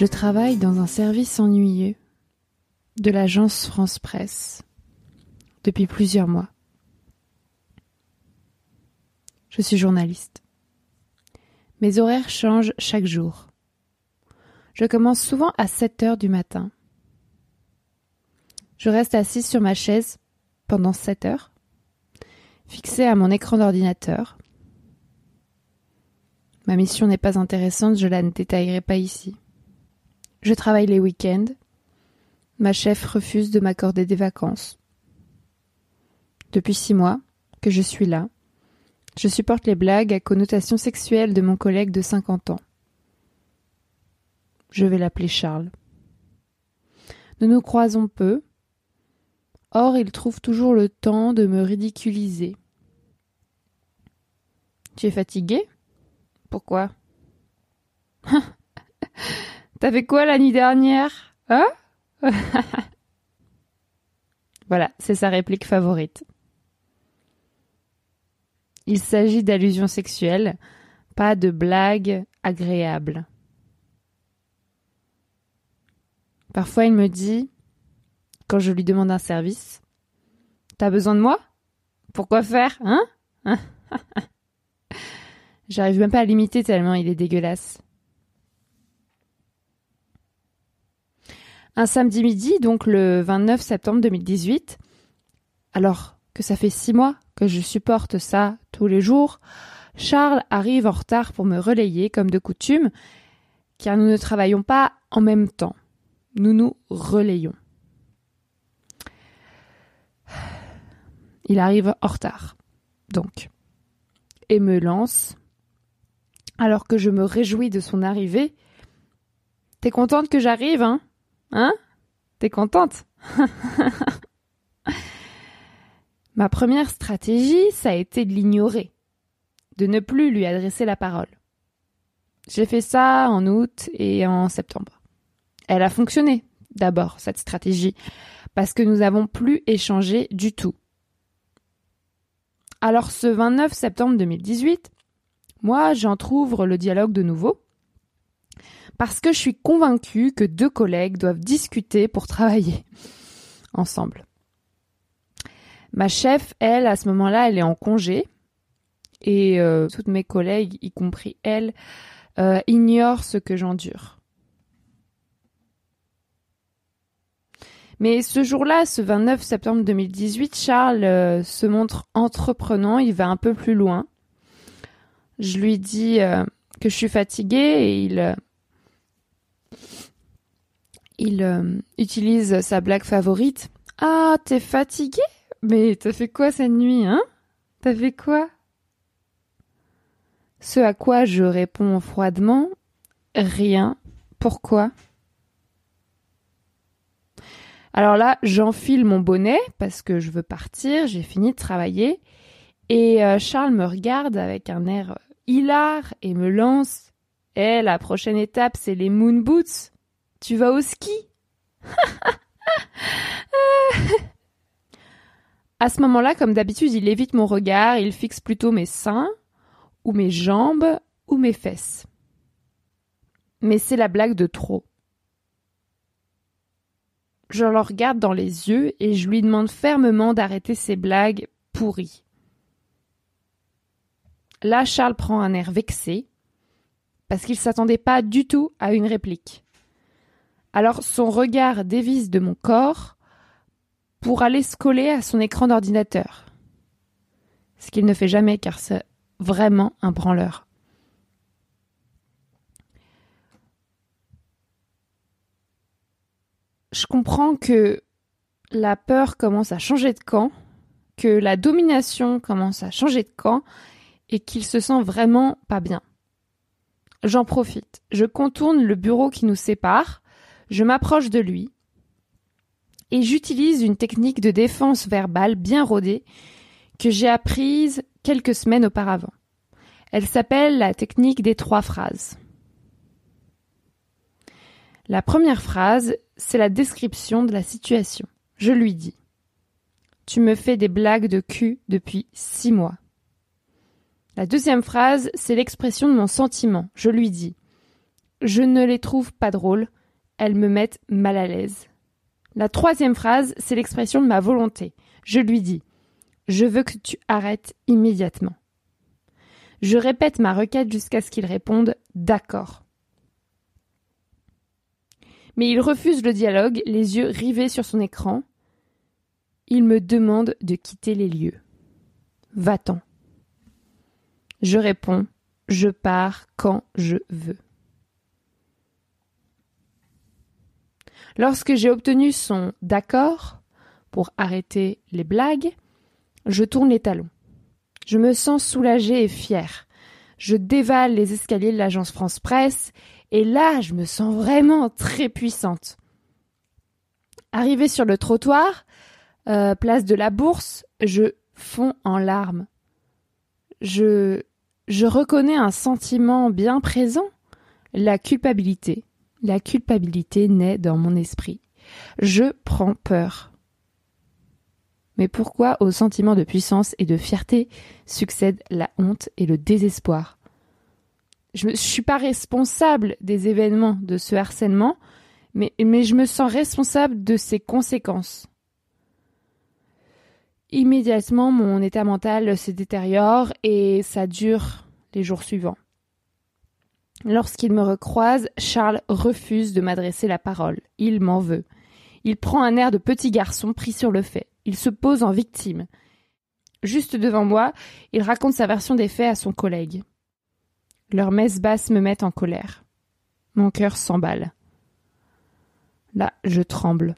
Je travaille dans un service ennuyeux de l'agence France Presse depuis plusieurs mois. Je suis journaliste. Mes horaires changent chaque jour. Je commence souvent à 7 heures du matin. Je reste assise sur ma chaise pendant 7 heures, fixée à mon écran d'ordinateur. Ma mission n'est pas intéressante, je la ne détaillerai pas ici. Je travaille les week-ends. Ma chef refuse de m'accorder des vacances. Depuis six mois que je suis là, je supporte les blagues à connotation sexuelle de mon collègue de 50 ans. Je vais l'appeler Charles. Nous nous croisons peu. Or, il trouve toujours le temps de me ridiculiser. Tu es fatigué Pourquoi? T'as fait quoi la nuit dernière? Hein? Voilà, c'est sa réplique favorite. Il s'agit d'allusions sexuelles, pas de blagues agréables. Parfois, il me dit, quand je lui demande un service, T'as besoin de moi? Pourquoi faire, hein? J'arrive même pas à l'imiter tellement il est dégueulasse. Un samedi midi, donc le 29 septembre 2018, alors que ça fait six mois que je supporte ça tous les jours, Charles arrive en retard pour me relayer comme de coutume, car nous ne travaillons pas en même temps. Nous nous relayons. Il arrive en retard, donc, et me lance, alors que je me réjouis de son arrivée. T'es contente que j'arrive, hein? Hein? T'es contente? Ma première stratégie, ça a été de l'ignorer, de ne plus lui adresser la parole. J'ai fait ça en août et en septembre. Elle a fonctionné, d'abord, cette stratégie, parce que nous n'avons plus échangé du tout. Alors ce 29 septembre 2018, moi j'entr'ouvre le dialogue de nouveau, parce que je suis convaincue que deux collègues doivent discuter pour travailler ensemble. Ma chef, elle, à ce moment-là, elle est en congé. Et euh, toutes mes collègues, y compris elle, euh, ignorent ce que j'endure. Mais ce jour-là, ce 29 septembre 2018, Charles euh, se montre entreprenant, il va un peu plus loin. Je lui dis que je suis fatiguée et il, il utilise sa blague favorite. Ah, t'es fatiguée mais t'as fait quoi cette nuit, hein? T'as fait quoi? Ce à quoi je réponds froidement Rien. Pourquoi? Alors là, j'enfile mon bonnet parce que je veux partir, j'ai fini de travailler. Et euh, Charles me regarde avec un air hilar et me lance Eh, la prochaine étape, c'est les moon boots. Tu vas au ski? À ce moment-là, comme d'habitude, il évite mon regard, il fixe plutôt mes seins, ou mes jambes, ou mes fesses. Mais c'est la blague de trop. Je le regarde dans les yeux et je lui demande fermement d'arrêter ces blagues pourries. Là, Charles prend un air vexé, parce qu'il s'attendait pas du tout à une réplique. Alors son regard dévisse de mon corps, pour aller se coller à son écran d'ordinateur. Ce qu'il ne fait jamais car c'est vraiment un branleur. Je comprends que la peur commence à changer de camp, que la domination commence à changer de camp et qu'il se sent vraiment pas bien. J'en profite. Je contourne le bureau qui nous sépare, je m'approche de lui, et j'utilise une technique de défense verbale bien rodée que j'ai apprise quelques semaines auparavant. Elle s'appelle la technique des trois phrases. La première phrase, c'est la description de la situation. Je lui dis Tu me fais des blagues de cul depuis six mois. La deuxième phrase, c'est l'expression de mon sentiment. Je lui dis Je ne les trouve pas drôles. Elles me mettent mal à l'aise. La troisième phrase, c'est l'expression de ma volonté. Je lui dis Je veux que tu arrêtes immédiatement. Je répète ma requête jusqu'à ce qu'il réponde D'accord. Mais il refuse le dialogue, les yeux rivés sur son écran. Il me demande de quitter les lieux. Va-t'en. Je réponds Je pars quand je veux. Lorsque j'ai obtenu son d'accord pour arrêter les blagues, je tourne les talons. Je me sens soulagée et fière. Je dévale les escaliers de l'agence France Presse et là, je me sens vraiment très puissante. Arrivée sur le trottoir, euh, place de la Bourse, je fonds en larmes. Je, je reconnais un sentiment bien présent, la culpabilité. La culpabilité naît dans mon esprit. Je prends peur. Mais pourquoi au sentiment de puissance et de fierté succèdent la honte et le désespoir? Je ne suis pas responsable des événements de ce harcèlement, mais, mais je me sens responsable de ses conséquences. Immédiatement, mon état mental se détériore et ça dure les jours suivants. Lorsqu'il me recroise, Charles refuse de m'adresser la parole. Il m'en veut. Il prend un air de petit garçon pris sur le fait. Il se pose en victime. Juste devant moi, il raconte sa version des faits à son collègue. Leurs messes basses me mettent en colère. Mon cœur s'emballe. Là, je tremble.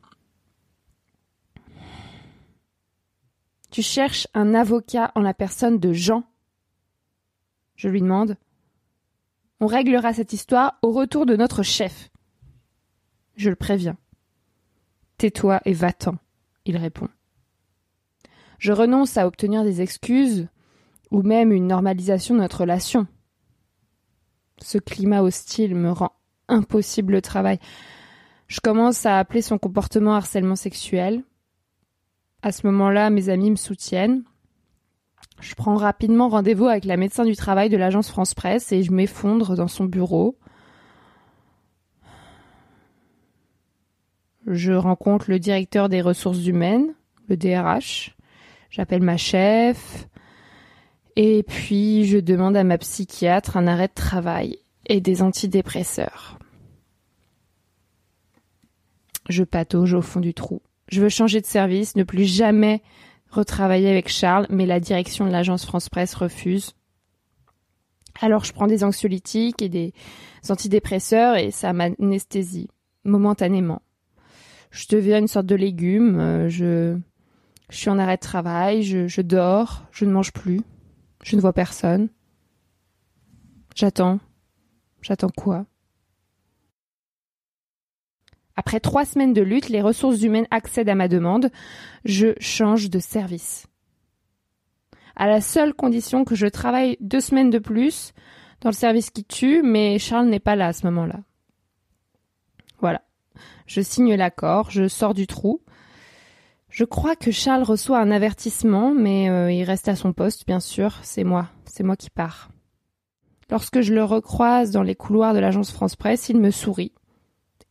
Tu cherches un avocat en la personne de Jean Je lui demande. On réglera cette histoire au retour de notre chef. Je le préviens. Tais-toi et va-t'en, il répond. Je renonce à obtenir des excuses ou même une normalisation de notre relation. Ce climat hostile me rend impossible le travail. Je commence à appeler son comportement harcèlement sexuel. À ce moment-là, mes amis me soutiennent. Je prends rapidement rendez-vous avec la médecin du travail de l'agence France Presse et je m'effondre dans son bureau. Je rencontre le directeur des ressources humaines, le DRH. J'appelle ma chef. Et puis je demande à ma psychiatre un arrêt de travail et des antidépresseurs. Je patauge au fond du trou. Je veux changer de service, ne plus jamais retravailler avec Charles, mais la direction de l'agence France Presse refuse. Alors je prends des anxiolytiques et des antidépresseurs et ça m'anesthésie momentanément. Je deviens une sorte de légume, euh, je, je suis en arrêt de travail, je, je dors, je ne mange plus, je ne vois personne. J'attends. J'attends quoi? Après trois semaines de lutte, les ressources humaines accèdent à ma demande. Je change de service. À la seule condition que je travaille deux semaines de plus dans le service qui tue, mais Charles n'est pas là à ce moment-là. Voilà. Je signe l'accord, je sors du trou. Je crois que Charles reçoit un avertissement, mais euh, il reste à son poste, bien sûr. C'est moi, c'est moi qui pars. Lorsque je le recroise dans les couloirs de l'agence France Presse, il me sourit,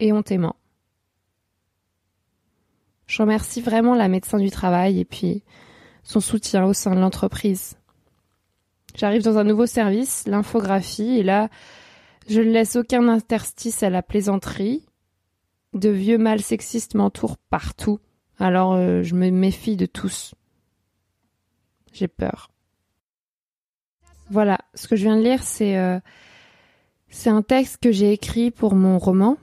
éhontément. Je remercie vraiment la médecin du travail et puis son soutien au sein de l'entreprise. J'arrive dans un nouveau service, l'infographie, et là, je ne laisse aucun interstice à la plaisanterie. De vieux mâles sexistes m'entourent partout, alors euh, je me méfie de tous. J'ai peur. Voilà, ce que je viens de lire, c'est euh, un texte que j'ai écrit pour mon roman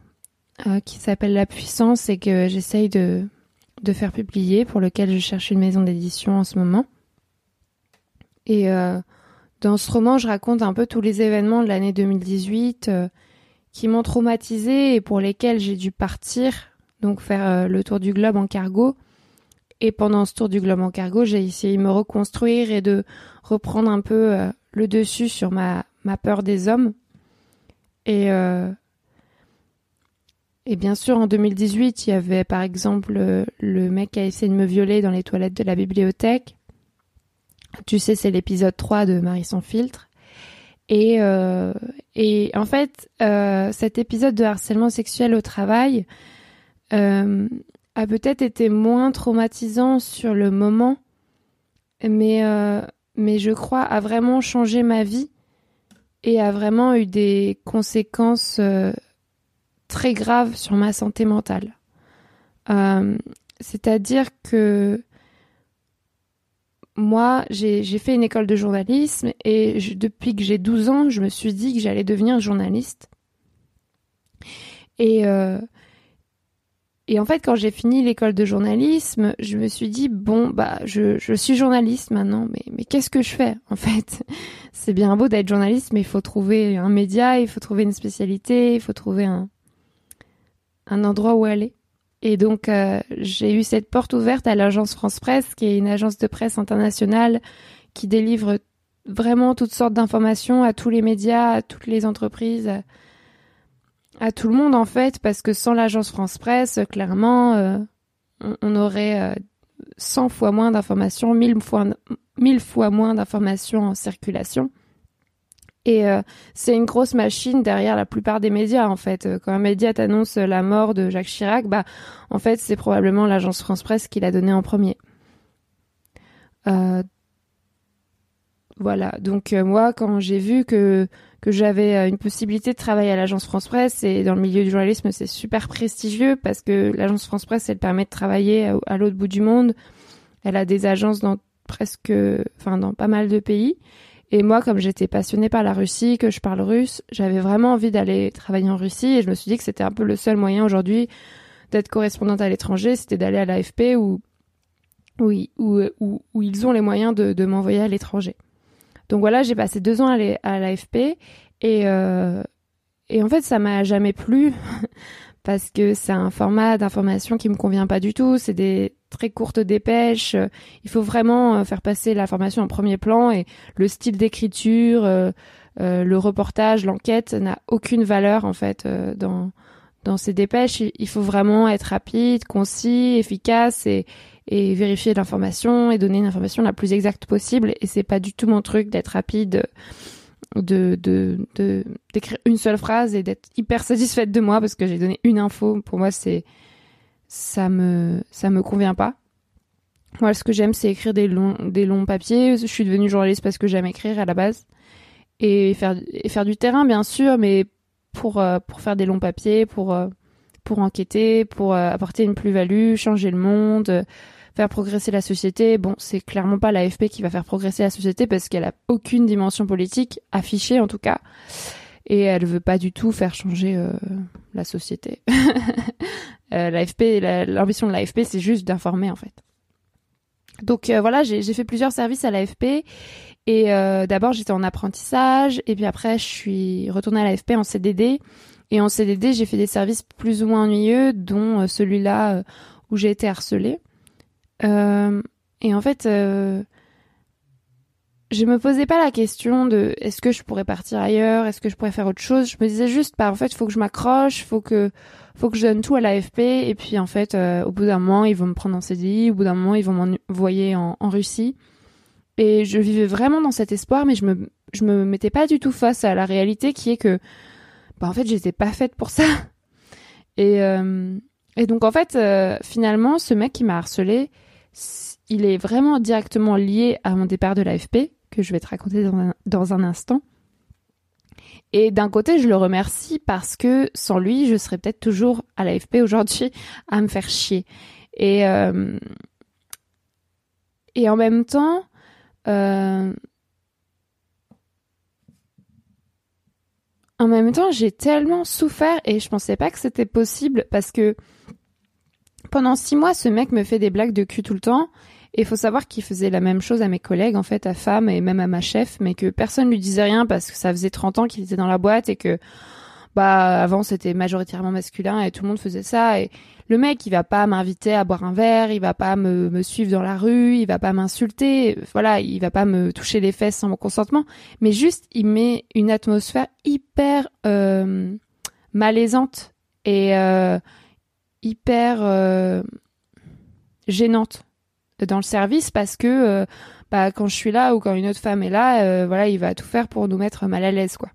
euh, qui s'appelle La puissance et que j'essaye de de faire publier, pour lequel je cherche une maison d'édition en ce moment. Et euh, dans ce roman, je raconte un peu tous les événements de l'année 2018 euh, qui m'ont traumatisé et pour lesquels j'ai dû partir, donc faire euh, le tour du globe en cargo. Et pendant ce tour du globe en cargo, j'ai essayé de me reconstruire et de reprendre un peu le dessus sur ma, ma peur des hommes. Et et bien sûr, en 2018, il y avait par exemple le, mec qui a essayé de me violer dans les toilettes de la bibliothèque. Tu sais, c'est l'épisode 3 de Marie sans filtre. Et, euh, et en fait, euh, cet épisode de harcèlement sexuel au travail euh, a peut-être été moins traumatisant sur le moment, mais, euh, mais je crois a vraiment changé ma vie et a vraiment eu des conséquences euh, très graves sur ma santé mentale. Euh, C'est-à-dire que moi, j'ai fait une école de journalisme et depuis que j'ai 12 ans, je me suis dit que j'allais devenir journaliste. Et, euh, et en fait, quand j'ai fini l'école de journalisme, je me suis dit, bon, bah, je, je suis journaliste maintenant, mais, mais qu'est-ce que je fais, en fait? C'est bien beau d'être journaliste, mais il faut trouver un média, il faut trouver une spécialité, il faut trouver un, un endroit où aller. Et donc, euh, j'ai eu cette porte ouverte à l'agence France Presse, qui est une agence de presse internationale qui délivre vraiment toutes sortes d'informations à tous les médias, à toutes les entreprises, à, tout le monde en fait, parce que sans l'agence France Presse, clairement, euh, on, on, aurait euh, 100 fois moins d'informations, 1000 fois, 1000 fois moins d'informations en circulation. Et euh, c'est une grosse machine derrière la plupart des médias en fait. Quand un média t'annonce la mort de Jacques Chirac, bah en fait c'est probablement l'agence France Presse qui l'a donné en premier. Euh, voilà. Donc euh, moi quand j'ai vu que j'avais euh, une possibilité de travailler à l'agence France Presse et dans le milieu du journalisme c'est super prestigieux parce que l'agence France Presse elle permet de travailler à, à l'autre bout du monde. Elle a des agences dans presque, enfin dans pas mal de pays. Et moi, comme j'étais passionnée par la Russie, que je parle russe, j'avais vraiment envie d'aller travailler en Russie et je me suis dit que c'était un peu le seul moyen aujourd'hui d'être correspondante à l'étranger, c'était d'aller à l'AFP où, où, où, ils ont les moyens de, de m'envoyer à l'étranger. Donc voilà, j'ai passé deux ans à l'AFP et, euh, et en fait, ça m'a jamais plu parce que c'est un format d'information qui me convient pas du tout. C'est des très courtes dépêches. Il faut vraiment faire passer l'information en premier plan et le style d'écriture, euh, euh, le reportage, l'enquête n'a aucune valeur en fait euh, dans dans ces dépêches. Il faut vraiment être rapide, concis, efficace et et vérifier l'information et donner une information la plus exacte possible. Et c'est pas du tout mon truc d'être rapide de de de d'écrire une seule phrase et d'être hyper satisfaite de moi parce que j'ai donné une info pour moi c'est ça me ça me convient pas moi ce que j'aime c'est écrire des longs des longs papiers je suis devenue journaliste parce que j'aime écrire à la base et faire et faire du terrain bien sûr mais pour euh, pour faire des longs papiers pour euh, pour enquêter pour euh, apporter une plus-value changer le monde faire progresser la société. Bon, c'est clairement pas l'AFP qui va faire progresser la société parce qu'elle a aucune dimension politique affichée en tout cas. Et elle veut pas du tout faire changer la société. euh, L'AFP, l'ambition de l'AFP, c'est juste d'informer en fait. Donc euh, voilà, j'ai fait plusieurs services à l'AFP et euh, d'abord j'étais en apprentissage et puis après je suis retournée à l'AFP en CDD et en CDD j'ai fait des services plus ou moins ennuyeux dont euh, celui-là où j'ai été harcelée. Euh, et en fait, euh, je me posais pas la question de est-ce que je pourrais partir ailleurs, est-ce que je pourrais faire autre chose? Je me disais juste, bah en fait, faut que je m'accroche, faut que faut que je donne tout à l'AFP. Et puis en fait, euh, au bout d'un moment, ils vont me prendre en CDI, au bout d'un moment, ils vont m'envoyer en, en Russie. Et je vivais vraiment dans cet espoir, mais je me je me mettais pas du tout face à la réalité qui est que bah en fait, j'étais pas faite pour ça. Et euh, et donc en fait, euh, finalement, ce mec qui m'a harcelé il est vraiment directement lié à mon départ de l'AFP, que je vais te raconter dans un, dans un instant. Et d'un côté, je le remercie parce que sans lui, je serais peut-être toujours à l'AFP aujourd'hui à me faire chier. Et, euh, et en même temps, euh, en même temps, j'ai tellement souffert et je pensais pas que c'était possible parce que pendant six mois, ce mec me fait des blagues de cul tout le temps. Et il faut savoir qu'il faisait la même chose à mes collègues, en fait, à femme et même à ma chef, mais que personne lui disait rien parce que ça faisait 30 ans qu'il était dans la boîte et que, bah, avant c'était majoritairement masculin et tout le monde faisait ça. Et le mec, il va pas m'inviter à boire un verre, il va pas me, me suivre dans la rue, il va pas m'insulter, voilà, il va pas me toucher les fesses sans mon consentement, mais juste, il met une atmosphère hyper euh, malaisante et euh, hyper euh, gênante dans le service parce que euh, bah quand je suis là ou quand une autre femme est là, euh, voilà, il va tout faire pour nous mettre mal à l'aise, quoi.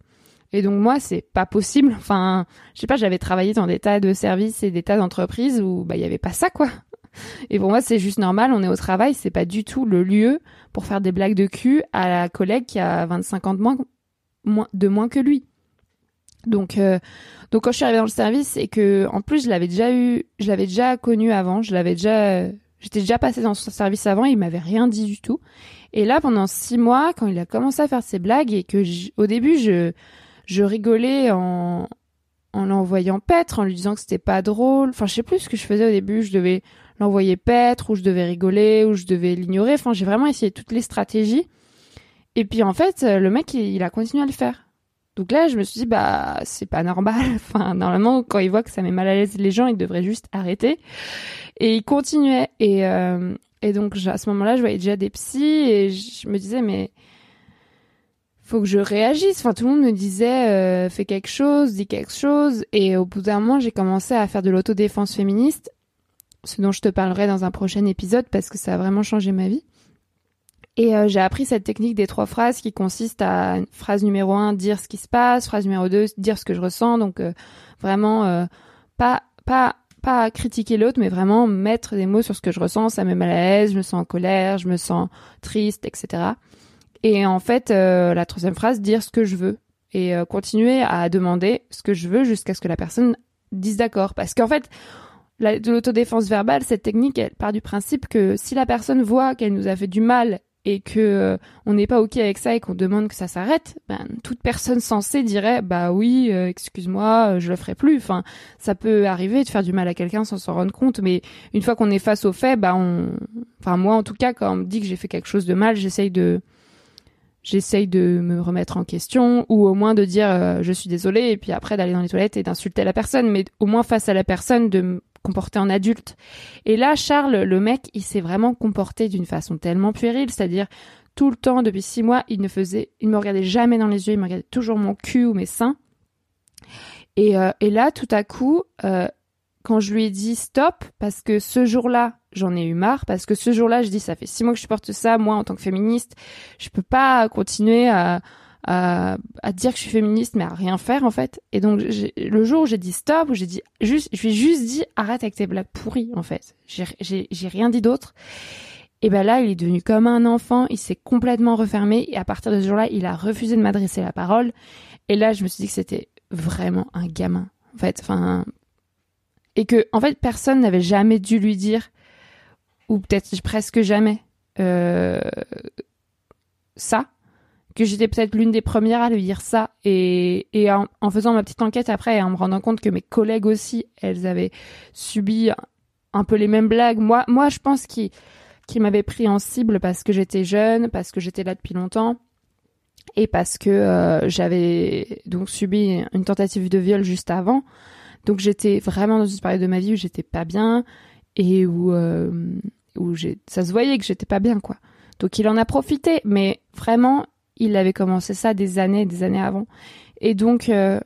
Et donc moi, c'est pas possible. Enfin, je sais pas, j'avais travaillé dans des tas de services et des tas d'entreprises où bah il y avait pas ça, quoi. Et pour moi, c'est juste normal. On est au travail, c'est pas du tout le lieu pour faire des blagues de cul à la collègue qui a 25 ans de moins, de moins que lui. Donc, euh, donc quand je suis arrivée dans le service et que, en plus, je l'avais déjà eu, je l'avais déjà connu avant, je l'avais déjà, j'étais déjà passée dans son service avant, il m'avait rien dit du tout. Et là, pendant six mois, quand il a commencé à faire ses blagues et que, au début, je, rigolais en, en l'envoyant paître, en lui disant que c'était pas drôle. Enfin, je sais plus ce que je faisais au début. Je devais l'envoyer paître, ou je devais rigoler, ou je devais l'ignorer. Enfin, j'ai vraiment essayé toutes les stratégies. Et puis, en fait, le mec, il a continué à le faire. Donc là, je me suis dit, bah, c'est pas normal. Enfin, normalement, quand il voit que ça met mal à l'aise les gens, il devrait juste arrêter. Et il continuait. Et, euh, et donc, à ce moment-là, je voyais déjà des psys et je me disais, mais faut que je réagisse. Enfin, tout le monde me disait, euh, fais quelque chose, dis quelque chose. Et au bout d'un moment, j'ai commencé à faire de l'autodéfense féministe, ce dont je te parlerai dans un prochain épisode parce que ça a vraiment changé ma vie. Et euh, j'ai appris cette technique des trois phrases qui consiste à phrase numéro un, dire ce qui se passe, phrase numéro deux, dire ce que je ressens. Donc euh, vraiment euh, pas pas pas critiquer l'autre, mais vraiment mettre des mots sur ce que je ressens. Ça me met mal à l'aise, je me sens en colère, je me sens triste, etc. Et en fait, la troisième phrase, dire ce que je veux et continuer à demander ce que je veux jusqu'à ce que la personne dise d'accord. Parce qu'en fait, l'autodéfense verbale, cette technique, elle part du principe que si la personne voit qu'elle nous a fait du mal et que euh, on n'est pas ok avec ça et qu'on demande que ça s'arrête, ben, toute personne sensée dirait bah oui, euh, excuse-moi, euh, je le ferai plus. Enfin, ça peut arriver de faire du mal à quelqu'un sans s'en rendre compte, mais une fois qu'on est face aux faits, bah on, enfin moi en tout cas quand on me dit que j'ai fait quelque chose de mal, j'essaye de j'essaye de me remettre en question ou au moins de dire je suis désolée et puis après d'aller dans les toilettes et d'insulter la personne, mais au moins face à la personne de comporté en adulte. Et là, Charles, le mec, il s'est vraiment comporté d'une façon tellement puérile, c'est-à-dire tout le temps, depuis six mois, il ne faisait, il me regardait jamais dans les yeux, il me regardait toujours mon cul ou mes seins. Et, euh, et là, tout à coup, euh, quand je lui ai dit stop, parce que ce jour-là, j'en ai eu marre, parce que ce jour-là, je dis ça fait six mois que je porte ça, moi en tant que féministe, je peux pas continuer à, à, à, dire que je suis féministe mais à rien faire en fait. Et donc le jour où j'ai dit stop, où j'ai dit juste, je lui ai juste dit arrête avec tes blagues pourries en fait. J'ai rien dit d'autre. Et ben là, il est devenu comme un enfant, il s'est complètement refermé et à partir de ce jour-là, il a refusé de m'adresser la parole. Et là, je me suis dit que c'était vraiment un gamin en fait, enfin et que en fait personne n'avait jamais dû lui dire ou peut-être presque jamais euh, ça que j'étais peut-être l'une des premières à lui dire ça. Et, et en, faisant ma petite enquête après et en me rendant compte que mes collègues aussi elles avaient subi un peu les mêmes blagues. Moi moi je pense qu'il qu'il m'avait pris en cible parce que j'étais jeune parce que j'étais là depuis longtemps et parce que euh, j'avais donc subi une tentative de viol juste avant. Donc j'étais vraiment dans une période de ma vie où j'étais pas bien et où euh, où ça se voyait que j'étais pas bien quoi. Donc il en a profité mais vraiment il avait commencé ça des années, des années avant. Et donc, euh,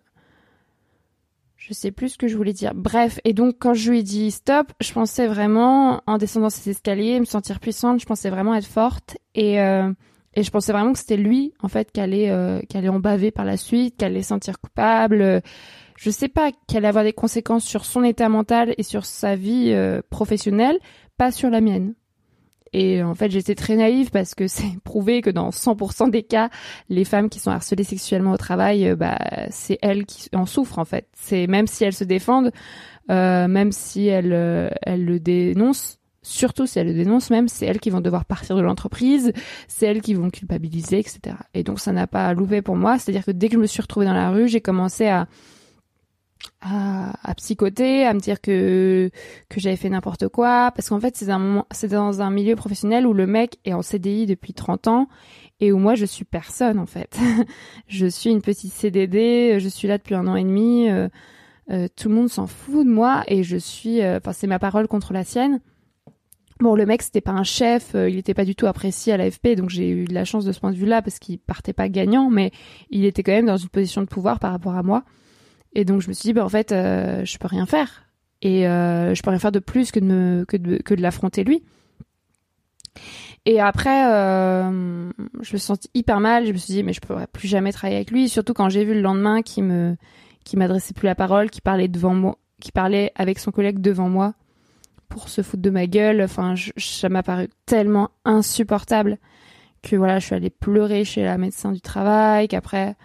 je sais plus ce que je voulais dire. Bref, et donc quand je lui ai dit stop, je pensais vraiment, en descendant ces escaliers, me sentir puissante, je pensais vraiment être forte. Et, euh, et je pensais vraiment que c'était lui, en fait, qui allait, euh, allait en baver par la suite, qui allait sentir coupable. Je sais pas, qu'elle allait avoir des conséquences sur son état mental et sur sa vie professionnelle, pas sur la mienne. Et en fait, j'étais très naïve parce que c'est prouvé que dans 100% des cas, les femmes qui sont harcelées sexuellement au travail, euh, bah, c'est elles qui en souffrent en fait. C'est même si elles se défendent, euh, même si elles, euh, elles le dénoncent, surtout si elles le dénoncent même, c'est elles qui vont devoir partir de l'entreprise, c'est elles qui vont culpabiliser, etc. Et donc ça n'a pas loupé pour moi. C'est-à-dire que dès que je me suis retrouvée dans la rue, j'ai commencé à à, à, psychoter, à me dire que que j'avais fait n'importe quoi, parce qu'en fait c'est un c'est dans un milieu professionnel où le mec est en CDI depuis 30 ans et où moi je suis personne en fait. je suis une petite CDD, je suis là depuis un an et demi, euh, euh, tout le monde s'en fout de moi et je suis, euh, enfin c'est ma parole contre la sienne. Bon, le mec, c'était pas un chef, il était pas du tout apprécié à l'AFP, donc j'ai eu de la chance de ce point de vue-là parce qu'il partait pas gagnant, mais il était quand même dans une position de pouvoir par rapport à moi. Et donc je me suis dit, bah, en fait, euh, je peux rien faire. Et euh, je peux rien faire de plus que de, que de, l'affronter lui. Et après, euh, je me sentis hyper mal. Je me suis dit, mais je pourrais plus jamais travailler avec lui. Surtout quand j'ai vu le lendemain qu'il me, qui m'adressait plus la parole, qui parlait qui parlait avec son collègue devant moi pour se foutre de ma gueule. Enfin, ça m'a paru tellement insupportable que voilà, je suis allée pleurer chez la médecin du travail. Qu'après,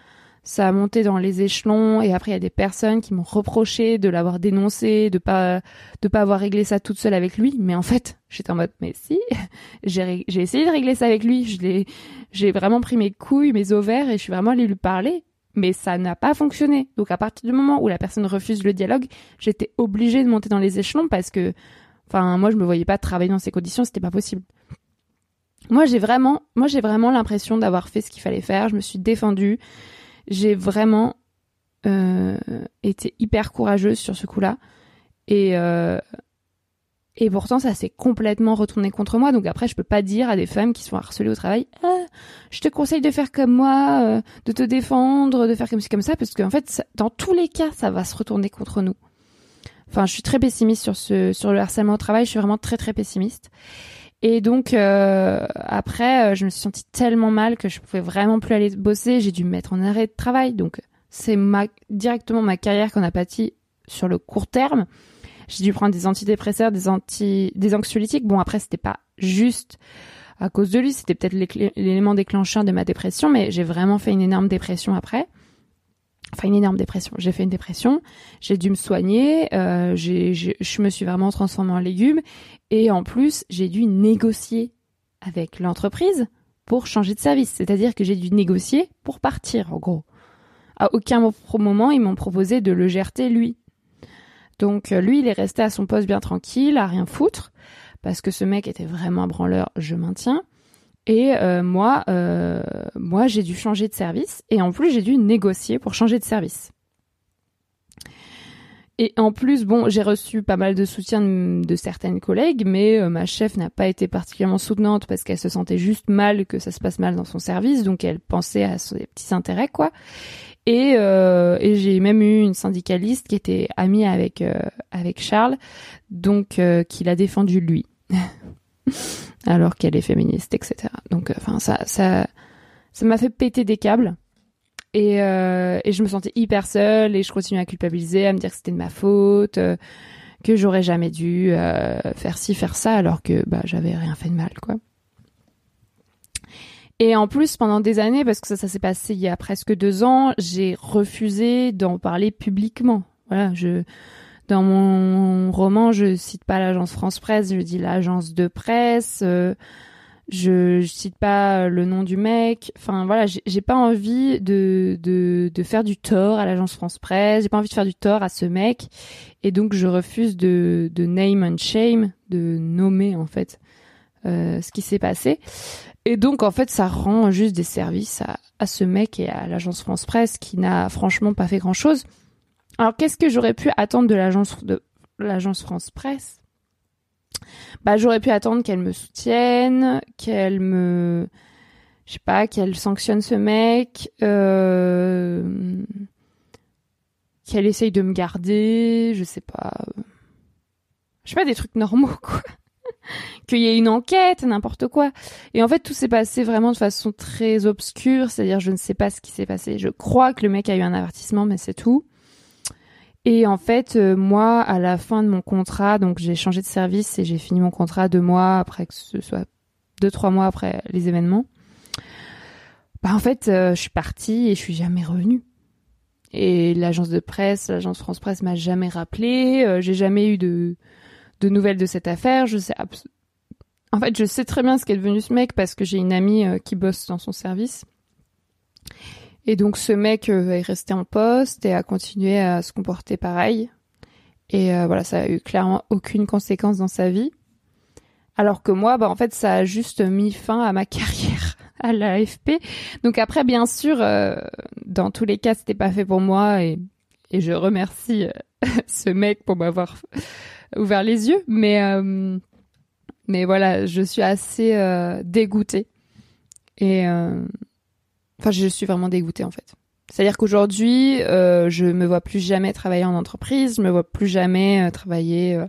ça a monté dans les échelons et après il y a des personnes qui m'ont reproché de l'avoir dénoncé, de pas de pas avoir réglé ça toute seule avec lui, mais en fait, j'étais en mode mais si, j'ai j'ai essayé de régler ça avec lui, je l'ai j'ai vraiment pris mes couilles, mes ovaires et je suis vraiment allée lui parler, mais ça n'a pas fonctionné. Donc à partir du moment où la personne refuse le dialogue, j'étais obligée de monter dans les échelons parce que enfin moi je me voyais pas travailler dans ces conditions, c'était pas possible. Moi j'ai vraiment moi j'ai vraiment l'impression d'avoir fait ce qu'il fallait faire, je me suis défendue j'ai vraiment euh, été hyper courageuse sur ce coup-là. Et, euh, et pourtant, ça s'est complètement retourné contre moi. Donc après, je peux pas dire à des femmes qui sont harcelées au travail, ah, je te conseille de faire comme moi, euh, de te défendre, de faire comme ci comme ça, parce qu'en fait, dans tous les cas, ça va se retourner contre nous. Enfin, je suis très pessimiste sur ce sur le harcèlement au travail. Je suis vraiment très très pessimiste. Et donc euh, après, euh, je me suis sentie tellement mal que je pouvais vraiment plus aller bosser. J'ai dû me mettre en arrêt de travail. Donc c'est ma directement ma carrière qu'on a pâti sur le court terme. J'ai dû prendre des antidépresseurs, des anti, des anxiolytiques. Bon après c'était pas juste à cause de lui, c'était peut-être l'élément déclencheur de ma dépression, mais j'ai vraiment fait une énorme dépression après enfin une énorme dépression. J'ai fait une dépression, j'ai dû me soigner, euh, je me suis vraiment transformée en légume et en plus j'ai dû négocier avec l'entreprise pour changer de service. C'est-à-dire que j'ai dû négocier pour partir en gros. À aucun moment ils m'ont proposé de le gerter lui. Donc euh, lui il est resté à son poste bien tranquille, à rien foutre parce que ce mec était vraiment un branleur, je maintiens. Et euh, moi, euh, moi, j'ai dû changer de service et en plus, j'ai dû négocier pour changer de service. Et en plus, bon, j'ai reçu pas mal de soutien de, certaines collègues, mais euh, ma chef n'a pas été particulièrement soutenante parce qu'elle se sentait juste mal que ça se passe mal dans son service, donc elle pensait à ses petits intérêts, quoi. Et, et j'ai même eu une syndicaliste qui était amie avec avec Charles, donc qui l'a défendu lui. alors qu'elle est féministe, etc. Donc, euh, enfin, ça, ça, ça m'a fait péter des câbles. Et, euh, et je me sentais hyper seule et je continuais à culpabiliser, à me dire que c'était de ma faute, euh, que j'aurais jamais dû faire ci, faire ça, alors que bah, j'avais rien fait de mal, quoi. Et en plus, pendant des années, parce que ça, ça s'est passé il y a presque deux ans, j'ai refusé d'en parler publiquement. Voilà, je, dans mon roman, je cite pas l'agence France Presse, je dis l'agence de presse. Euh, je, je, cite pas le nom du mec. Enfin voilà, j'ai pas envie de, de, faire du tort à l'agence France Presse. J'ai pas envie de faire du tort à ce mec. Et donc je refuse de, de name and shame, de nommer en fait euh, ce qui s'est passé. Et donc en fait ça rend juste des services à, à ce mec et à l'agence France Presse qui n'a franchement pas fait grand chose. Alors, qu'est-ce que j'aurais pu attendre de l'agence de l'agence France Presse Bah, j'aurais pu attendre qu'elle me soutienne, qu'elle me, je sais pas, qu'elle sanctionne ce mec, euh... qu'elle essaye de me garder, je sais pas, je sais pas des trucs normaux quoi. qu'il y ait une enquête, n'importe quoi. Et en fait, tout s'est passé vraiment de façon très obscure, c'est-à-dire je ne sais pas ce qui s'est passé. Je crois que le mec a eu un avertissement, mais c'est tout. Et en fait, euh, moi, à la fin de mon contrat, donc j'ai changé de service et j'ai fini mon contrat deux mois après que ce soit deux trois mois après les événements. Bah en fait, euh, je suis partie et je suis jamais revenue. Et l'agence de presse, l'agence France Presse m'a jamais rappelé. Euh, j'ai jamais eu de de nouvelles de cette affaire. Je sais en fait, je sais très bien ce qu'est devenu ce mec parce que j'ai une amie qui bosse dans son service et donc ce mec euh, est resté en poste et a continué à se comporter pareil. Et euh, voilà, ça a eu clairement aucune conséquence dans sa vie. Alors que moi, bah en fait, ça a juste mis fin à ma carrière à l'AFP. Donc après, bien sûr, euh, dans tous les cas, c'était pas fait pour moi et, et je remercie ce mec pour m'avoir ouvert les yeux. Mais mais voilà, je suis assez dégoûtée et Enfin, je suis vraiment dégoûtée en fait. C'est-à-dire qu'aujourd'hui, euh, je me vois plus jamais travailler en entreprise, je me vois plus jamais euh, travailler euh,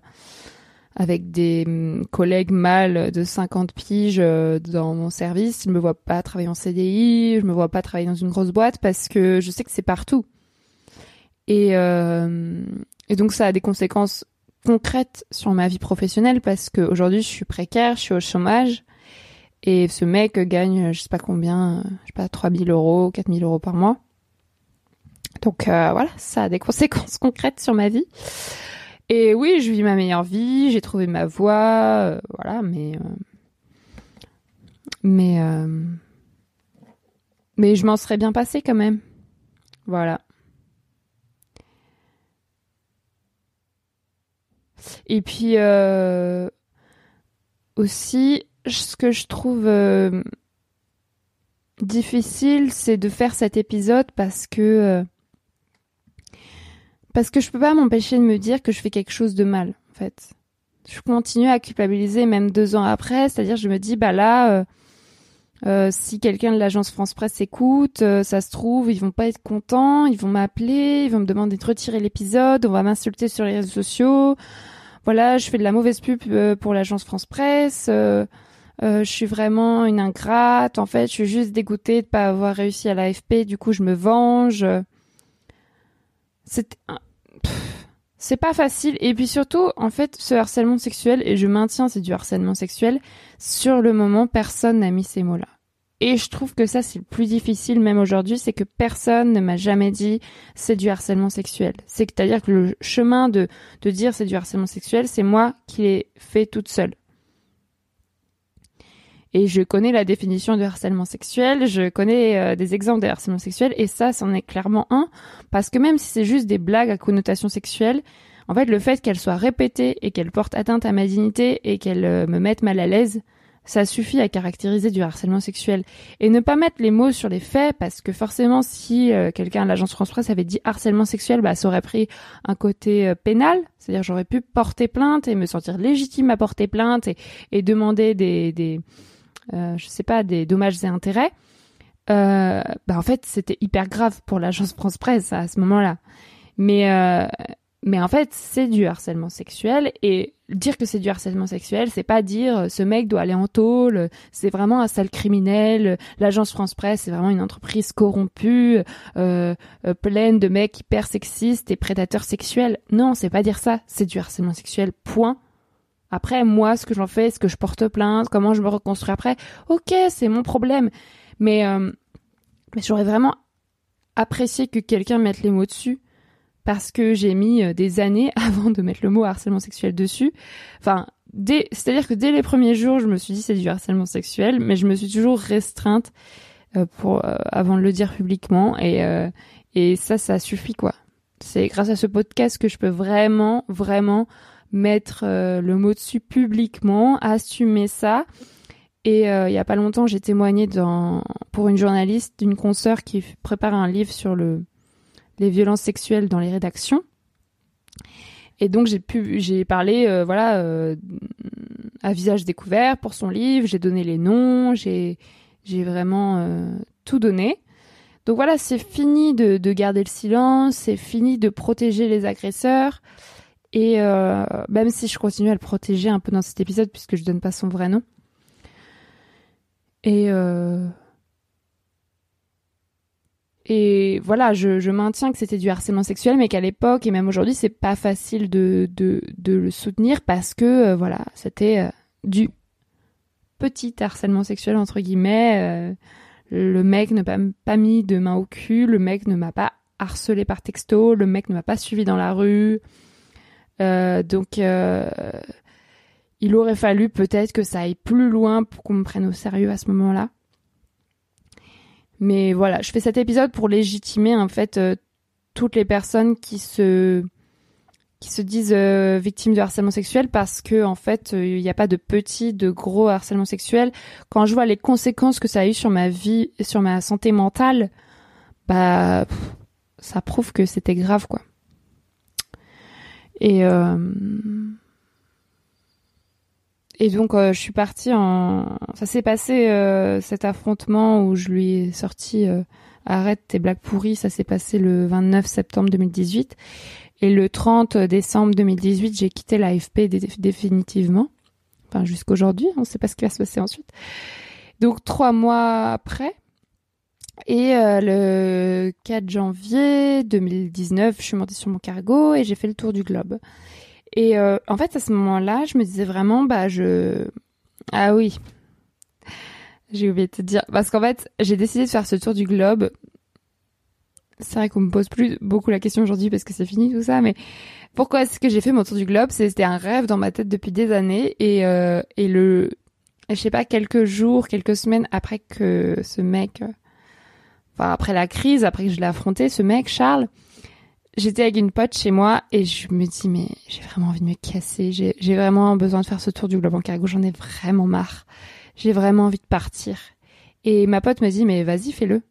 avec des hum, collègues mâles de 50 piges euh, dans mon service. Je me vois pas travailler en CDI, je me vois pas travailler dans une grosse boîte parce que je sais que c'est partout. Et, et donc ça a des conséquences concrètes sur ma vie professionnelle parce qu'aujourd'hui je suis précaire, je suis au chômage et ce mec gagne je sais pas combien, je sais pas 3000 euros, 4000 euros par mois. Donc euh, voilà, ça a des conséquences concrètes sur ma vie. Et oui, je vis ma meilleure vie, j'ai trouvé ma voie, euh, voilà, mais euh, mais euh, mais je m'en serais bien passé quand même. Voilà. Et puis aussi, ce que je trouve difficile, c'est de faire cet épisode parce que parce que je peux pas m'empêcher de me dire que je fais quelque chose de mal, en fait. Je continue à culpabiliser même deux ans après, c'est-à-dire je me dis bah là, euh, euh, si quelqu'un de l'agence France Presse écoute, euh, ça se trouve ils vont pas être contents, ils vont m'appeler, ils vont me demander de retirer l'épisode, on va m'insulter sur les réseaux sociaux. Voilà, je fais de la mauvaise pub pour l'agence France Presse. Je suis vraiment une ingrate. En fait, je suis juste dégoûtée de pas avoir réussi à l'AFP. Du coup, je me venge. C'est c'est pas facile. Et puis surtout en fait ce harcèlement sexuel et je maintiens c'est du harcèlement sexuel sur le moment personne n'a mis ces mots-là. Et je trouve que ça c'est le plus difficile même aujourd'hui c'est que personne ne m'a jamais dit c'est du harcèlement sexuel. C'est à dire que le chemin de de dire c'est du harcèlement sexuel c'est moi qui l'ai fait toute seule et je connais la définition de harcèlement sexuel, je connais euh, des exemples de harcèlement sexuel, et ça, c'en est clairement un, parce que même si c'est juste des blagues à connotation sexuelle, en fait, le fait qu'elles soient répétées et qu'elles portent atteinte à ma dignité et qu'elles euh, me mettent mal à l'aise, ça suffit à caractériser du harcèlement sexuel. Et ne pas mettre les mots sur les faits, parce que forcément, si euh, quelqu'un à l'agence France Presse avait dit harcèlement sexuel, bah, ça aurait pris un côté pénal, c'est-à-dire j'aurais pu porter plainte et me sentir légitime à porter plainte et, et demander des, des euh, je sais pas, des dommages et intérêts, euh, bah en fait c'était hyper grave pour l'agence France Presse à ce moment-là. Mais euh, mais en fait c'est du harcèlement sexuel et dire que c'est du harcèlement sexuel, c'est pas dire euh, ce mec doit aller en tôle, c'est vraiment un sale criminel. L'agence France Presse c'est vraiment une entreprise corrompue, pleine de mecs hyper sexistes et prédateurs sexuels. Non, c'est pas dire ça, c'est du harcèlement sexuel. Point. Après, moi, ce que j'en fais, est-ce que je porte plainte, comment je me reconstruis après, ok, c'est mon problème. Mais, euh, j'aurais vraiment apprécié que quelqu'un mette les mots dessus parce que j'ai mis euh, des années avant de mettre le mot harcèlement sexuel dessus. Enfin, c'est-à-dire que dès les premiers jours, je me suis dit c'est du harcèlement sexuel, mais je me suis toujours restreinte euh, pour avant de le dire publiquement et ça, ça suffit quoi. C'est grâce à ce podcast que je peux vraiment, vraiment mettre euh, le mot dessus publiquement, assumer ça. Et euh, il y a pas longtemps, j'ai témoigné dans, pour une journaliste d'une consoeur qui prépare un livre sur le, les violences sexuelles dans les rédactions. Et donc j'ai pu, j'ai parlé, euh, voilà, à visage découvert pour son livre. J'ai donné les noms, j'ai, j'ai vraiment tout donné. Donc voilà, c'est fini de, de garder le silence, c'est fini de protéger les agresseurs. Et euh, même si je continue à le protéger un peu dans cet épisode puisque je donne pas son vrai nom. Et euh, voilà, je, maintiens que c'était du harcèlement sexuel, mais qu'à l'époque et même aujourd'hui, c'est pas facile de, le soutenir parce que euh, voilà, c'était du petit harcèlement sexuel entre guillemets. le mec ne m'a pas mis de main au cul, le mec ne m'a pas harcelé par texto, le mec ne m'a pas suivi dans la rue. Euh, donc, euh, il aurait fallu peut-être que ça aille plus loin pour qu'on me prenne au sérieux à ce moment-là. Mais voilà, je fais cet épisode pour légitimer en fait euh, toutes les personnes qui se disent victimes de harcèlement sexuel parce que fait il n'y a pas de petit, de gros harcèlement sexuel. Quand je vois les conséquences que ça a eu sur ma vie, sur ma santé mentale, bah ça prouve que c'était grave quoi. Et euh, et donc euh, je suis partie en. Ça s'est passé euh, cet affrontement où je lui ai sorti arrête tes blagues pourries. Ça s'est passé le 29 septembre 2018. Et le 30 décembre 2018, j'ai quitté l'AFP définitivement. Enfin, jusqu'aujourd'hui, on ne sait pas ce qui va se passer ensuite. Donc, trois mois après, et euh, le 4 janvier 2019, je suis montée sur mon cargo et j'ai fait le tour du globe. Et euh, en fait, à ce moment-là, je me disais vraiment, bah, je... Ah oui, j'ai oublié de te dire. Parce qu'en fait, j'ai décidé de faire ce tour du globe. C'est vrai qu'on me pose plus beaucoup la question aujourd'hui parce que c'est fini tout ça, mais pourquoi est-ce que j'ai fait mon tour du globe? C'était un rêve dans ma tête depuis des années et, euh, et le, je sais pas, quelques jours, quelques semaines après que ce mec, enfin après la crise, après que je l'ai affronté, ce mec, Charles, j'étais avec une pote chez moi et je me dis mais j'ai vraiment envie de me casser, j'ai vraiment besoin de faire ce tour du globe en cargo, j'en ai vraiment marre j'ai vraiment envie de partir. Et ma pote me dit, mais vas-y, fais-le.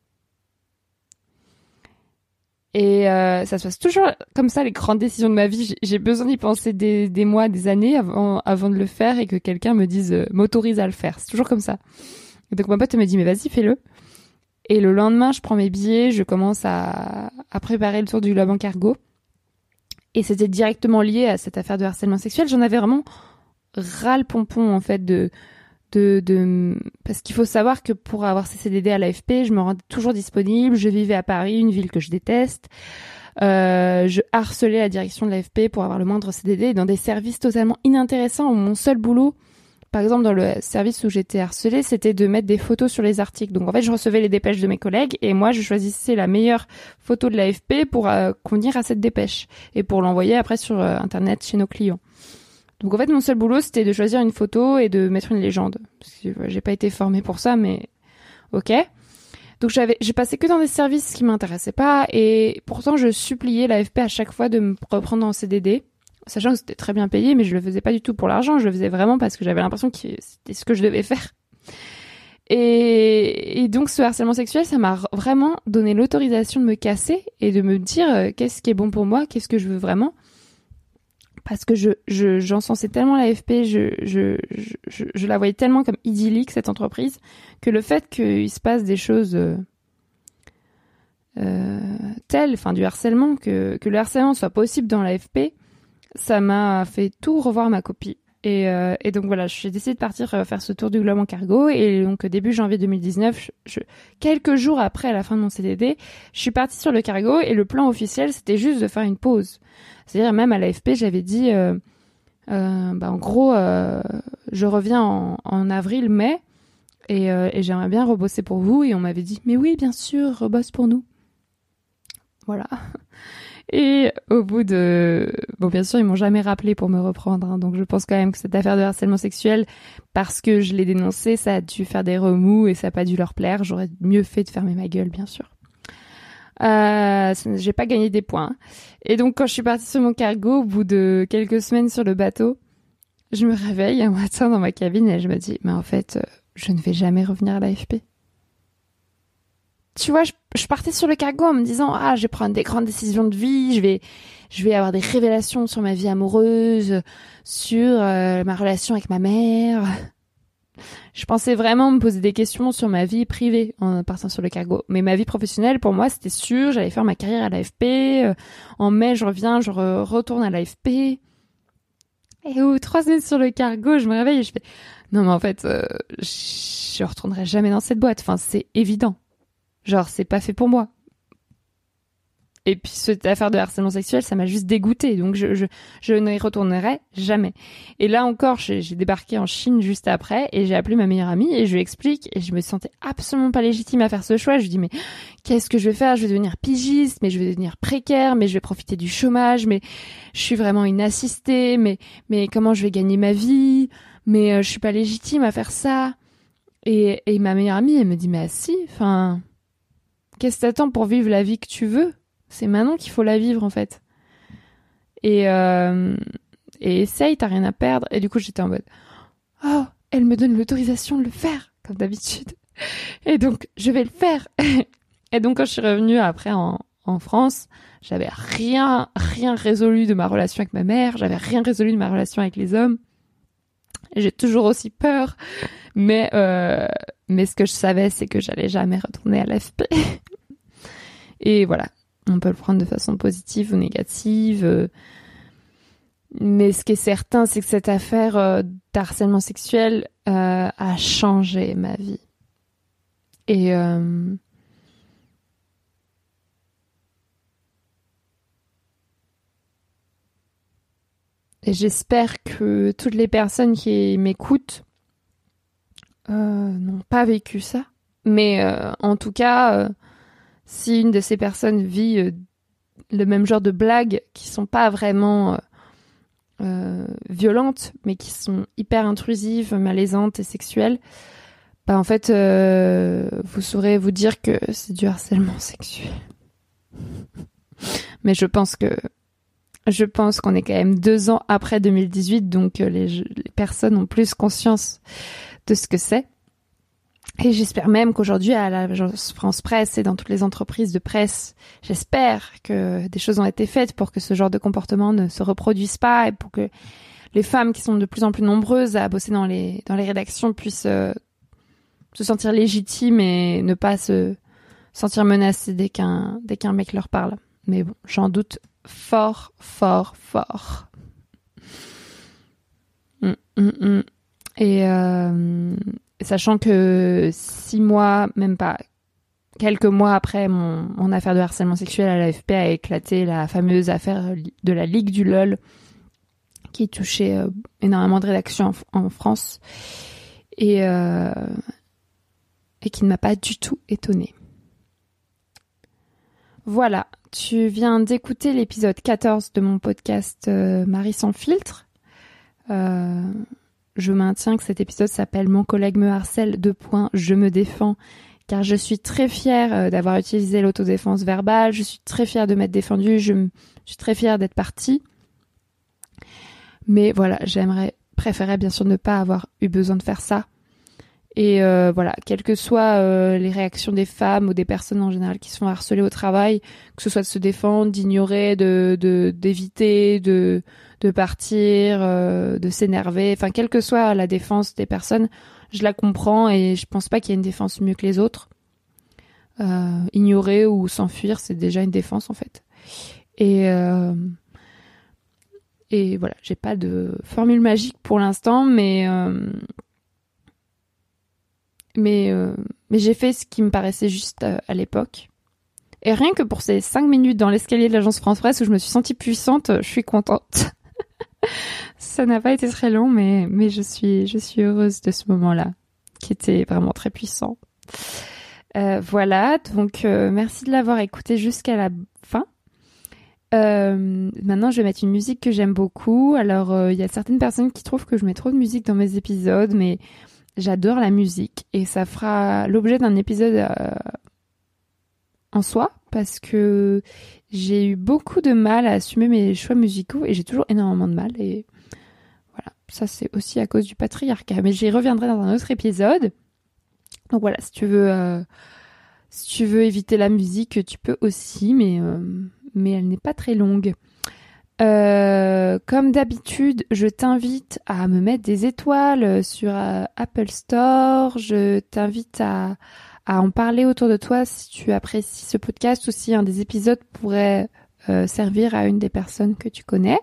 Et euh, ça se passe toujours comme ça, les grandes décisions de ma vie. J'ai besoin d'y penser des, des, mois, des années avant, avant de le faire et que quelqu'un me dise, euh, m'autorise à le faire. C'est toujours comme ça. Donc ma pote me dit, mais vas-y, fais-le. Et le lendemain, je prends mes billets, je commence à, à préparer le tour du globe en cargo. Et c'était directement lié à cette affaire de harcèlement sexuel. J'en avais vraiment ras le pompon, en fait, de, de, parce qu'il faut savoir que pour avoir ces CDD à l'AFP, je me rendais toujours disponible. Je vivais à Paris, une ville que je déteste. Euh, je harcelais la direction de l'AFP pour avoir le moindre CDD dans des services totalement inintéressants où mon seul boulot, par exemple dans le service où j'étais harcelée, c'était de mettre des photos sur les articles. Donc en fait, je recevais les dépêches de mes collègues et moi, je choisissais la meilleure photo de l'AFP pour euh, à cette dépêche et pour l'envoyer après sur euh, Internet chez nos clients. Donc en fait, mon seul boulot, c'était de choisir une photo et de mettre une légende. Parce que j'ai pas été formée pour ça, mais ok. Donc j'avais, j'ai passé que dans des services qui m'intéressaient pas et pourtant je suppliais l'AFP à chaque fois de me reprendre en CDD, sachant que c'était très bien payé, mais je le faisais pas du tout pour l'argent, je le faisais vraiment parce que j'avais l'impression que c'était ce que je devais faire. Et, donc ce harcèlement sexuel, ça m'a vraiment donné l'autorisation de me casser et de me dire euh, qu'est-ce qui est bon pour moi, qu'est-ce que je veux vraiment parce que je j'encensais tellement l'AFP, je, je, je, je, la voyais tellement comme idyllique cette entreprise que le fait qu'il se passe des choses euh, euh, telles, enfin du harcèlement, que, que le harcèlement soit possible dans l'AFP, ça m'a fait tout revoir ma copie. Et, euh, et donc voilà, j'ai décidé de partir euh, faire ce tour du globe en cargo. Et donc début janvier 2019, je, quelques jours après la fin de mon CDD, je suis partie sur le cargo et le plan officiel, c'était juste de faire une pause. C'est-à-dire même à l'AFP, j'avais dit, euh, euh, bah, en gros, euh, je reviens en, avril-mai et, et j'aimerais bien rebosser pour vous. Et on m'avait dit, mais oui, bien sûr, rebosse pour nous. Voilà. Et au bout de... Bon, bien sûr, ils m'ont jamais rappelé pour me reprendre. Hein, donc je pense quand même que cette affaire de harcèlement sexuel, parce que je l'ai dénoncé, ça a dû faire des remous et ça n'a pas dû leur plaire. J'aurais mieux fait de fermer ma gueule, bien sûr. Euh, j'ai pas gagné des points. Et donc quand je suis partie sur mon cargo, au bout de quelques semaines sur le bateau, je me réveille un matin dans ma cabine et je me dis, mais en fait, euh, je ne vais jamais revenir à l'AFP tu vois, je, je, partais sur le cargo en me disant ah, je vais prendre des grandes décisions de vie, je vais, je vais avoir des révélations sur ma vie amoureuse, sur euh, ma relation avec ma mère. Je pensais vraiment me poser des questions sur ma vie privée en partant sur le cargo. Mais ma vie professionnelle, pour moi, c'était sûr. J'allais faire ma carrière à l'AFP. Euh, en mai, je reviens, je retourne à l'AFP. Et où trois semaines sur le cargo, je me réveille et je fais non mais en fait, euh, je retournerai jamais dans cette boîte. Enfin, c'est évident. Genre, c'est pas fait pour moi. Et puis cette affaire de harcèlement sexuel, ça m'a juste dégoûté. Donc je, je, je n'y retournerai jamais. Et là encore, j'ai débarqué en Chine juste après et j'ai appelé ma meilleure amie et je lui explique et je me sentais absolument pas légitime à faire ce choix. Je lui dis mais qu'est-ce que je vais faire? Je vais devenir pigiste, mais je vais devenir précaire, mais je vais profiter du chômage, mais je suis vraiment une assistée, mais mais comment je vais gagner ma vie? Mais euh, je suis pas légitime à faire ça. Et, et ma meilleure amie, elle me dit mais si, enfin Qu'est-ce que t'attends pour vivre la vie que tu veux? C'est maintenant qu'il faut la vivre en fait. Et, euh, essaye, t'as rien à perdre. Et du coup, j'étais en mode Oh, elle me donne l'autorisation de le faire, comme d'habitude. Et donc, je vais le faire. et donc, quand je suis revenue après en, en France, j'avais rien, rien résolu de ma relation avec ma mère, j'avais rien résolu de ma relation avec les hommes. J'ai toujours aussi peur, mais euh, mais ce que je savais, c'est que j'allais jamais retourner à l'FP. Et voilà. On peut le prendre de façon positive ou négative. Mais ce qui est certain, c'est que cette affaire d'harcèlement sexuel a changé ma vie. Et j'espère que toutes les personnes qui m'écoutent euh, n'ont pas vécu ça. Mais euh, en tout cas, euh, si une de ces personnes vit le même genre de blagues qui sont pas vraiment violentes, mais qui sont hyper intrusives, malaisantes et sexuelles, bah en fait, vous saurez vous dire que c'est du harcèlement sexuel. mais je pense que je pense qu'on est quand même deux ans après 2018, donc euh, les, personnes ont plus conscience de ce que c'est. Et j'espère même qu'aujourd'hui, à l'agence France Presse et dans toutes les entreprises de presse, j'espère que des choses ont été faites pour que ce genre de comportement ne se reproduise pas et pour que les femmes qui sont de plus en plus nombreuses à bosser dans les, dans les rédactions puissent euh, se sentir légitimes et ne pas se sentir menacées dès qu'un, mec leur parle. Mais bon, j'en doute fort, fort, fort. Mm, mm, mm. Et euh, sachant que six mois, même pas quelques mois après mon, affaire de harcèlement sexuel à l'AFP a éclaté la fameuse affaire de la Ligue du LOL qui touchait euh, énormément de rédactions en, France et, euh, et qui ne m'a pas du tout étonnée. Voilà, tu viens d'écouter l'épisode 14 de mon podcast euh, Marie sans filtre. Je maintiens que cet épisode s'appelle Mon collègue me harcèle, deux points, je me défends, car je suis très fière euh, d'avoir utilisé l'autodéfense verbale, je suis très fière de m'être défendue, je, suis très fière d'être partie. Mais voilà, j'aimerais, préférer bien sûr ne pas avoir eu besoin de faire ça. Et euh, voilà, quelles que soient euh, les réactions des femmes ou des personnes en général qui sont harcelées au travail, que ce soit de se défendre, d'ignorer, de d'éviter, de, de, partir, euh, de s'énerver, enfin quelle que soit la défense des personnes, je la comprends et je pense pas qu'il y ait une défense mieux que les autres. ignorer ou s'enfuir, c'est déjà une défense en fait. Et et voilà, j'ai pas de formule magique pour l'instant, mais mais, euh, mais j'ai fait ce qui me paraissait juste euh, à, l'époque. Et rien que pour ces cinq minutes dans l'escalier de l'agence France Presse où je me suis sentie puissante, je suis contente. Ça n'a pas été très long, mais, mais je suis, heureuse de ce moment-là, qui était vraiment très puissant. Euh, voilà, donc euh, merci de l'avoir écouté jusqu'à la fin. Euh, maintenant, je vais mettre une musique que j'aime beaucoup. Alors, il y a certaines personnes qui trouvent que je mets trop de musique dans mes épisodes, mais J'adore la musique et ça fera l'objet d'un épisode en soi parce que j'ai eu beaucoup de mal à assumer mes choix musicaux et j'ai toujours énormément de mal et voilà, ça c'est aussi à cause du patriarcat mais j'y reviendrai dans un autre épisode. Donc voilà, si tu veux euh, si tu veux éviter la musique, tu peux aussi mais euh, mais elle n'est pas très longue. Euh, comme d'habitude, je t'invite à me mettre des étoiles sur Apple Store. Je t'invite à, en parler autour de toi si tu apprécies ce podcast ou si un des épisodes pourrait euh, servir à une des personnes que tu connais.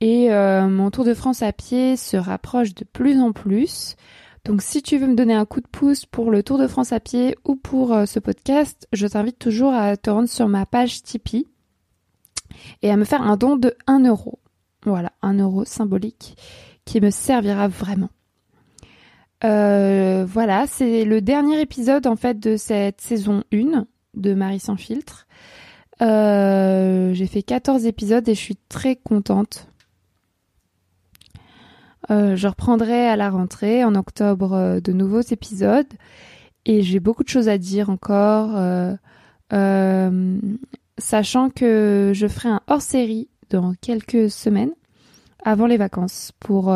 Et mon Tour de France à pied se rapproche de plus en plus. Donc si tu veux me donner un coup de pouce pour le Tour de France à pied ou pour ce podcast, je t'invite toujours à te rendre sur ma page Tipeee et à me faire un don de 1 euro. Voilà, 1 euro symbolique qui me servira vraiment. Euh, voilà, c'est le dernier épisode en fait de cette saison 1 de Marie sans filtre. Euh, j'ai fait 14 épisodes et je suis très contente. Euh, je reprendrai à la rentrée en octobre de nouveaux épisodes et j'ai beaucoup de choses à dire encore sachant que je ferai un hors-série dans quelques semaines avant les vacances pour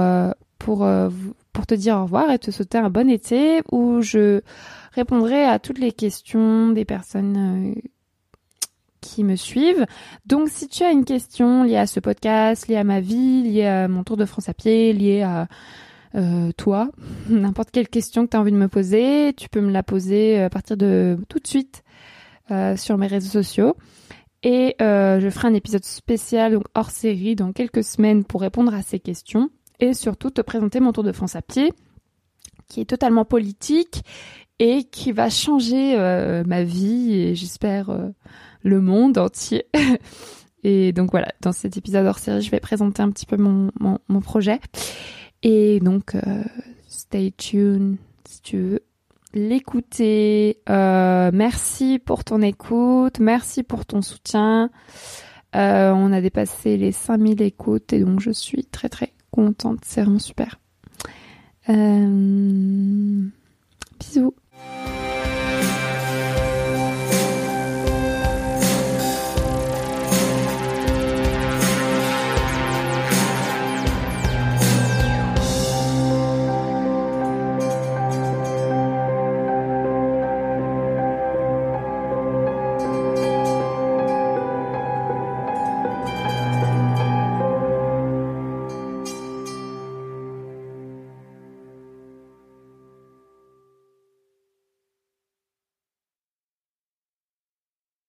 pour euh, pour te dire au revoir et te souhaiter un bon été où je répondrai à toutes les questions des personnes euh, qui me suivent. Donc si tu as une question liée à ce podcast, liée à ma vie, liée à mon tour de France à pied, liée à toi, n'importe quelle question que tu as envie de me poser, tu peux me la poser à partir de tout de suite sur mes réseaux sociaux. Et je ferai un épisode spécial, hors série, dans quelques semaines pour répondre à ces questions. Et surtout te présenter mon Tour de France à pied, qui est totalement politique et qui va changer ma vie et j'espère le monde entier. Et donc voilà, dans cet épisode hors série, je vais présenter un petit peu mon, projet. Et donc, euh, stay tuned si tu veux l'écouter. Euh, merci pour ton écoute, merci pour ton soutien. Euh, on a dépassé les 5000 écoutes et donc je suis très très contente, c'est vraiment super. bisous.